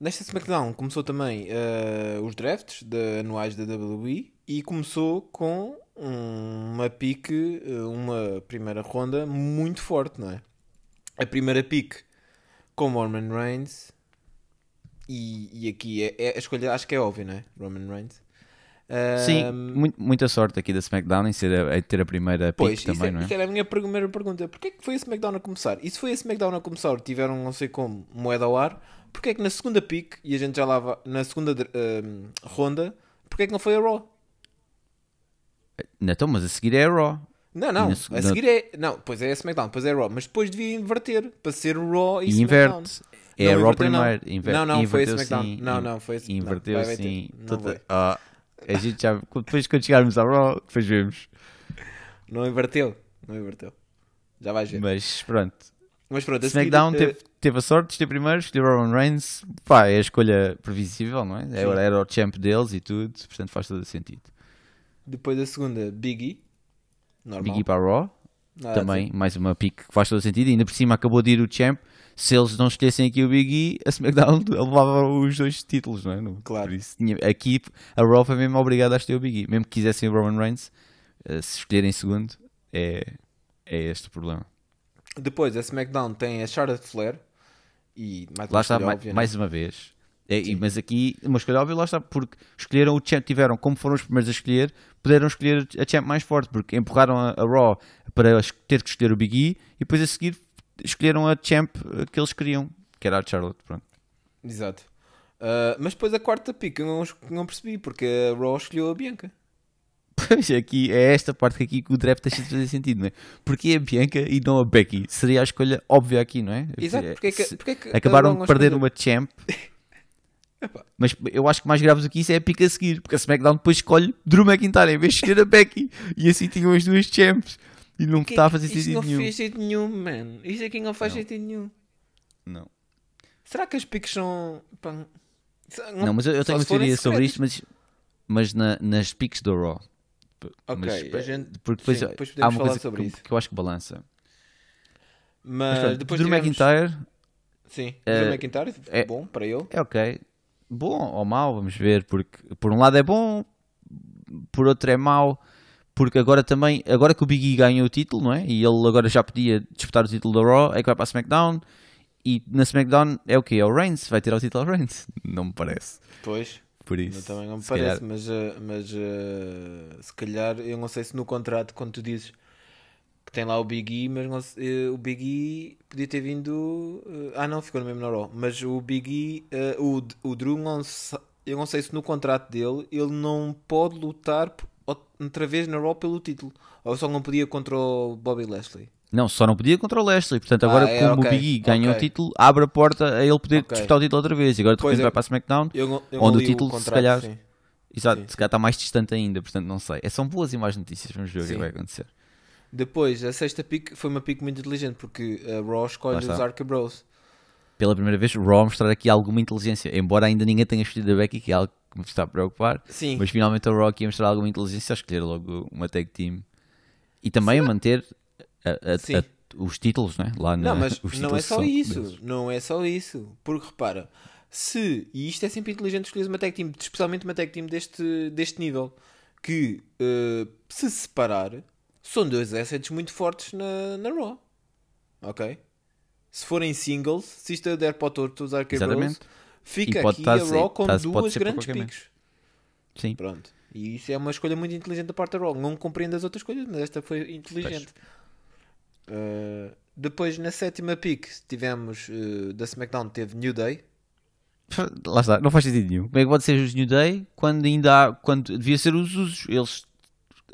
nesta SmackDown começou também uh, os drafts de anuais da WWE e começou com uma pique, uma primeira ronda muito forte, não é? A primeira pique com Roman Reigns e, e aqui é, é, a escolha acho que é óbvia, não é? Roman Reigns. Sim, muita sorte aqui da SmackDown em, ser a, em ter a primeira pick também, é, não é? Isso era a minha primeira pergunta. Porquê é que foi a SmackDown a começar? E se foi a SmackDown a começar, tiveram não sei como moeda ao ar, porquê é que na segunda pick, e a gente já lá na segunda uh, ronda, porquê é que não foi a Raw? Então, mas a seguir é a Raw. Não, não, a seguir é. Não, pois é a SmackDown, depois é a Raw, mas depois devia inverter para ser Raw e, e inverte. É não, a Raw primeiro. Inver... Não, não, foi a SmackDown. Sim. Não, não, foi a Inverteu não, vai, vai sim. Toda... Ah, a gente já. Depois quando chegarmos à Raw, depois vemos. Não inverteu. Não inverteu. Já vais ver. Mas pronto. Mas pronto, SmackDown seguir, teve, teve a sorte de ter primeiro, escolheu Roman Reigns. Pá, é a escolha previsível, não é? Era, era o champ deles e tudo, portanto faz todo o sentido. Depois da segunda, Biggie. Normal. Biggie para a Raw. Nada também, assim. mais uma pick que faz todo o sentido. E ainda por cima acabou de ir o champ se eles não escolhessem aqui o Big E, a SmackDown levava os dois títulos, não é? Claro. Isso, tinha, aqui a Raw foi mesmo obrigada a escolher o Big E. Mesmo que quisessem o Roman Reigns, uh, se escolherem segundo, é, é este o problema. Depois, a SmackDown tem a Charlotte Flair. E mais lá está, óbvia, mais, uma vez. É, mas aqui, uma escolha óbvia, lá está, porque escolheram o champ, tiveram, como foram os primeiros a escolher, puderam escolher a champ mais forte, porque empurraram a, a Raw para ter que escolher o Big E e depois a seguir escolheram a champ que eles queriam, que era a Charlotte. Pronto. Exato. Uh, mas depois a quarta pick eu não, não percebi, porque a Raw escolheu a Bianca. Pois aqui é esta parte aqui que o draft deixa de fazer sentido, não é? Porque a Bianca e não a Becky? Seria a escolha óbvia aqui, não é? Exato, porque é que, porque é que acabaram de perder uma champ. Mas eu acho que mais grave do que isso é a pick a seguir, porque a SmackDown depois escolhe Drew McIntyre em vez de escolher a Becky. E assim tinham as duas champs. E não está a fazer sentido nenhum. Isso não faz sentido nenhum, man. Isso aqui não faz não. sentido nenhum. Não. Será que as piques são. Não, não mas eu, eu tenho uma teoria sobre isto, mas, mas na, nas piques do Raw. Ok, mas, a gente. Porque depois, sim, depois há uma coisa sobre que, isso. que eu acho que balança. Mas, mas depois Drew tivemos... McIntyre. Sim, uh, Drew McIntyre, é bom para ele. É ok. Bom ou mau, vamos ver. Porque por um lado é bom, por outro é mau porque agora também, agora que o Big E ganhou o título, não é? E ele agora já podia disputar o título da Raw, é que vai para a SmackDown. E na SmackDown é o quê? É o Reigns, vai tirar o título ao Reigns. Não me parece. Pois. Por isso. também não me parece, calhar... mas, uh, mas uh, se calhar, eu não sei se no contrato, quando tu dizes que tem lá o Big E, mas não, uh, o Big E podia ter vindo. ah, não, ficou no mesmo na Raw. Mas o Big E, o, o Drew, não, eu não sei se no contrato dele ele não pode lutar outra vez na Raw pelo título. Ou só não podia contra o Bobby Lashley? Não, só não podia contra o Leslie. Portanto, agora ah, é, como okay, o Big E ganhou okay. o título, abre a porta a ele poder okay. disputar o título outra vez. E agora depois vai para a SmackDown, eu, eu onde o título, o contrato, se calhar, sim. Exato, sim, se calhar está mais distante ainda. Portanto, não sei. É, são boas e más notícias. Vamos ver o que vai acontecer. Depois, a sexta pick foi uma pick muito inteligente porque a Raw escolhe os Arca Bros. Pela primeira vez, Raw mostrar aqui alguma inteligência. Embora ainda ninguém tenha escolhido a Becky, que é algo que me está a preocupar. Sim. Mas finalmente a Rock ia mostrar alguma inteligência a escolher logo uma tag team. E também a manter a, a, a, os títulos, né? Lá não, mas não é só isso. Deles. Não é só isso. Porque repara, se, e isto é sempre inteligente escolher uma tag team, especialmente uma tag team deste, deste nível, que uh, se separar, são dois assets muito fortes na, na Raw. Ok? Se forem singles, se isto der para o torto usar Bros, fica aqui a Raw com duas grandes picos. Sim. Pronto. E isso é uma escolha muito inteligente da parte da Raw. Não compreendo as outras coisas, mas esta foi inteligente. Uh, depois, na sétima pick, tivemos uh, da SmackDown, teve New Day. Lá está, não faz sentido nenhum. Como é que pode ser os New Day quando ainda há, quando devia ser os usos? Eles,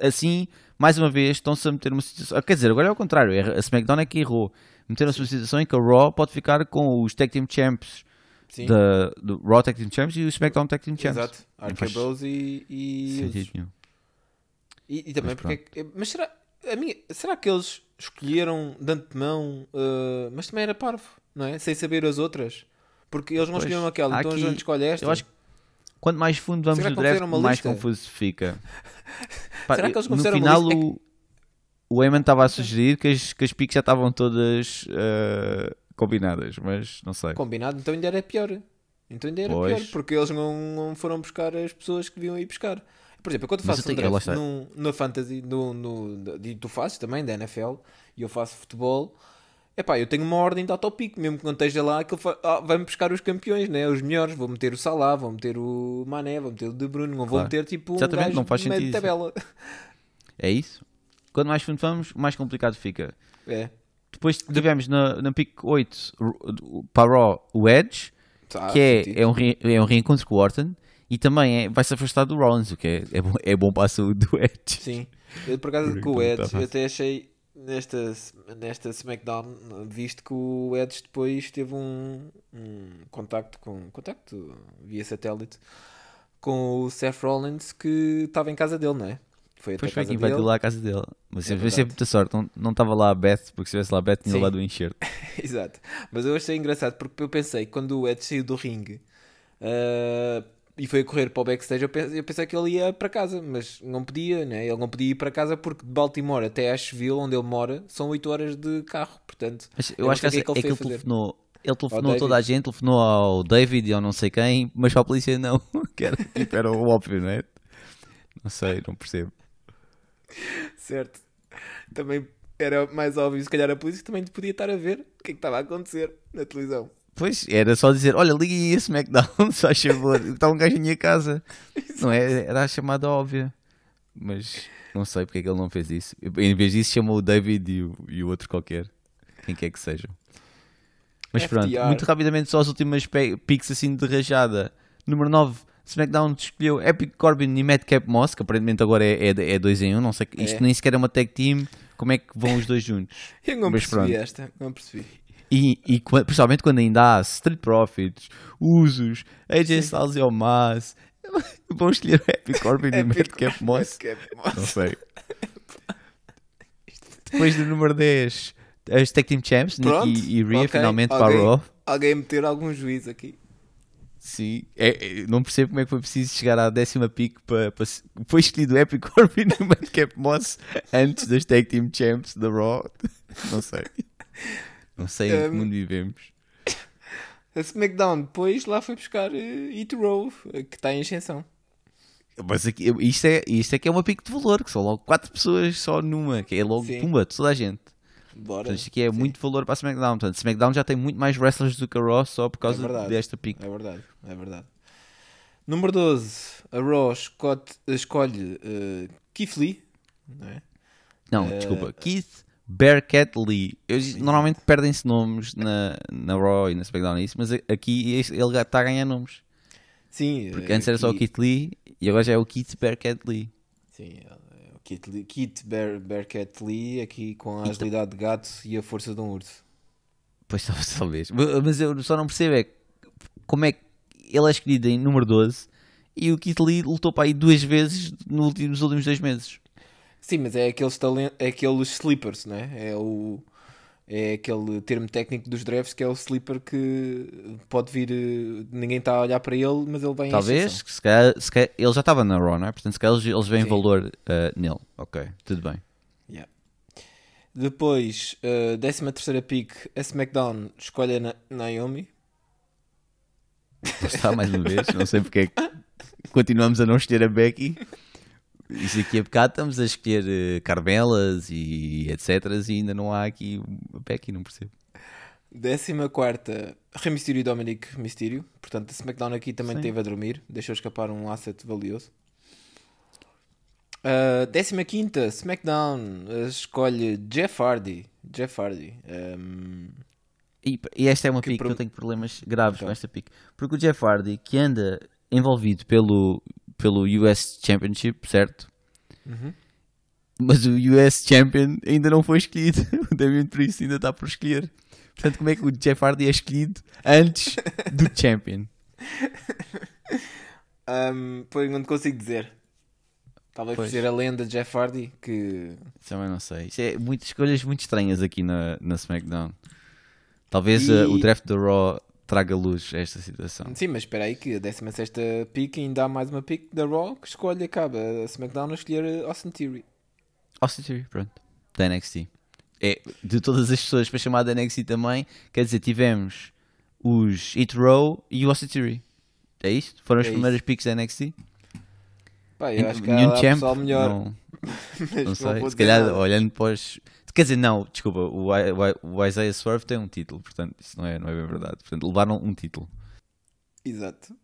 assim, mais uma vez, estão-se a meter numa situação. Quer dizer, agora é ao contrário. A SmackDown é que errou. Meteram-se numa situação em que a Raw pode ficar com os Tag Team Champs da, do Raw Tag Team Champs e o SmackDown Tag Team Champs. Exato, Arcade Bros e. E, e, e, também mas porque. mas será, a minha, será que eles escolheram de antemão, uh, mas também era parvo, não é? Sem saber as outras? Porque eles não pois, escolheram aquela, então aqui, a gente escolhe esta. Eu acho que quanto mais fundo vamos no draft, mais confuso fica. Pá, será que eles no final o, o Eamon estava a sugerir que as, que as piques já estavam todas. Uh, combinadas, mas não sei. Combinado, então ainda era pior. Então ainda era Pois. pior, porque eles não, não foram buscar as pessoas que deviam ir buscar. Por exemplo, quando faço um draft no, na Fantasy, no, no, e tu fazes também da NFL, e eu faço futebol, epá, eu tenho uma ordem de autopico, mesmo que não esteja lá, aquilo fa- ah, vai-me buscar os campeões, né? os melhores. Vou meter o Salah, vou meter o Mané, vou meter o De Bruyne, não vou Claro. meter tipo um Exatamente, gajo não faz sentido tabela. É isso? Quanto mais fundo vamos, mais complicado fica. É, Depois tivemos na, na pick 8 o- para o Edge, tá, que é, sentido. é, um, re- é um reencontro com o Orton e também é- vai-se afastar do Rollins, o que é, é, bom, é bom para a saúde do Edge. Sim, eu por acaso Por com o enquanto Edge, tá eu até achei nesta, nesta SmackDown, visto que o Edge depois teve um, um contacto com contacto via satélite com o Seth Rollins que estava em casa dele, não é? Foi até foi quem vai dele. lá à casa dele. Mas É sempre, verdade. sempre muita sorte. Não, não estava lá a Beth, porque se estivesse lá a Beth tinha Sim. levado o enxerto. Exato. Mas eu achei engraçado porque eu pensei, quando o Edge saiu do ringue ah, e foi a correr para o backstage, eu pensei, eu pensei que ele ia para casa, mas não podia, né? Ele não podia ir para casa porque de Baltimore até Asheville, onde ele mora, são 8 horas de carro, portanto. Mas eu, Eu acho que, que é que ele é que ele telefonou. Ele telefonou toda a gente, telefonou ao David e ao não sei quem, mas para a polícia não. Que era, tipo, era o óbvio, não é? Não sei, não percebo. Certo. Também era mais óbvio, se calhar a polícia também podia estar a ver o que é que estava a acontecer na televisão. Pois, era só dizer, olha, liga aí a SmackDown, se faz favor, está um gajo em minha casa. Não é? Era a chamada óbvia. Mas não sei porque é que ele não fez isso. Em vez disso chamou o David e o, e o outro qualquer. Quem quer que seja. Mas pronto, muito rapidamente só as últimas picks assim de rajada. Número 9, SmackDown escolheu Epic Corbin e Madcap Moss, que aparentemente agora é 2 é, dois em 1. Um, não sei, isto É. nem sequer é uma tag team. Como é que vão os dois juntos? Eu não Mas percebi pronto. esta, não percebi. E, e principalmente quando ainda há Street Profits, Usos, AJ. Styles e Omas, vão escolher o Epic Corbin e Madcap Moss. Não sei. Depois do número 10, as Tag Team Champs, Pronto, Nikki e Rhea, ok. finalmente para Alguém- Raw. Alguém meter algum juízo aqui. Sim, É, é, não percebo como é que foi preciso chegar à décima pick para, foi escolhido o Epic Corbin e o Madcap Moss antes das Tag Team Champs da Raw. Não sei. Não sei em que Um, mundo vivemos. A SmackDown depois lá foi buscar uh, It Row, que está em ascensão. Mas aqui, isto, é, isto é que é uma pico de valor, que são logo 4 pessoas só numa, que é logo Sim. pumba, toda a gente. Bora. Portanto, isto aqui é muito valor para a SmackDown. Portanto, SmackDown já tem muito mais wrestlers do que a Raw só por causa verdade. desta pick. É verdade, é verdade. Número 12, a Raw Scott, escolhe uh, Keith Lee. Não é? Não, Eh, desculpa, Keith Bearcat Lee. Eles normalmente perdem-se nomes na, na Raw e na SmackDown, é isso, mas aqui ele está a ganhar nomes. Sim, Porque eh, antes era só o Keith Lee e agora já é o Keith Bearcat Lee. Sim, é o Kit, Lee- Kit Bear, Bearcat Lee aqui com a Então- agilidade de gato e a força de um urso. Pois talvez. Mas eu só não percebo é como é que ele é escolhido em número 12 e o Keith Lee lutou para aí duas vezes nos últimos dois meses. Sim, mas é aqueles, talent, é aqueles sleepers, não é? O, é aquele termo técnico dos drafts que é o sleeper que pode vir. eh, Ninguém está a olhar para ele, mas ele vem em Talvez, se calhar, se calhar- ele já estava na Raw, não é? Portanto, se calhar eles, eles veem Sim. valor eh, nele. Ok, tudo bem. Yeah. Depois, uh, 13 terceira pick, a SmackDown escolhe a Na- Naomi. Está mais uma vez, não sei porque é que continuamos a não escolher a Becky. Isso aqui a bocado estamos a escolher eh, Carmelas e etc. E ainda não há aqui a Becky, não percebo. 14 quarta, Rey Mysterio e Dominic Mysterio. Portanto, a SmackDown aqui também Sim. teve a dormir. Deixou escapar um asset valioso. Uh, 15 SmackDown uh, escolhe Jeff Hardy. Jeff Hardy. Um, E, e esta é uma Que pick pro- que eu tenho problemas graves Então. com esta pick. Porque o Jeff Hardy, que anda envolvido pelo, pelo US Championship, certo? Uhum. Mas o US Champion ainda não foi escolhido. O Damien Priest ainda está por escolher. Portanto, como é que o Jeff Hardy é escolhido antes do Champion? um, pois não te consigo dizer. Talvez por Pois. ser a lenda de Jeff Hardy que Também não sei. Isto é muitas escolhas muito estranhas aqui na, na SmackDown. Talvez E- uh, o draft da Raw traga luz a esta situação. Sim, mas espera aí que a 16 pick ainda há mais uma pick da Raw que escolhe, acaba a SmackDown a escolher Austin Theory. Austin Theory, pronto. Da NXT. É, de todas as pessoas para chamar da NXT também, quer dizer, tivemos os Hit Row e o Austin Theory. É isto? Foram as É primeiras picks da NXT? Pá, eu acho que há pessoal melhor. Não, não sei. Se calhar, nada. olhando para os... Quer dizer, não, desculpa, o, o, o Isaiah Swerve tem um título, portanto, isso não é, não é bem verdade. Portanto, levaram um título. Exato.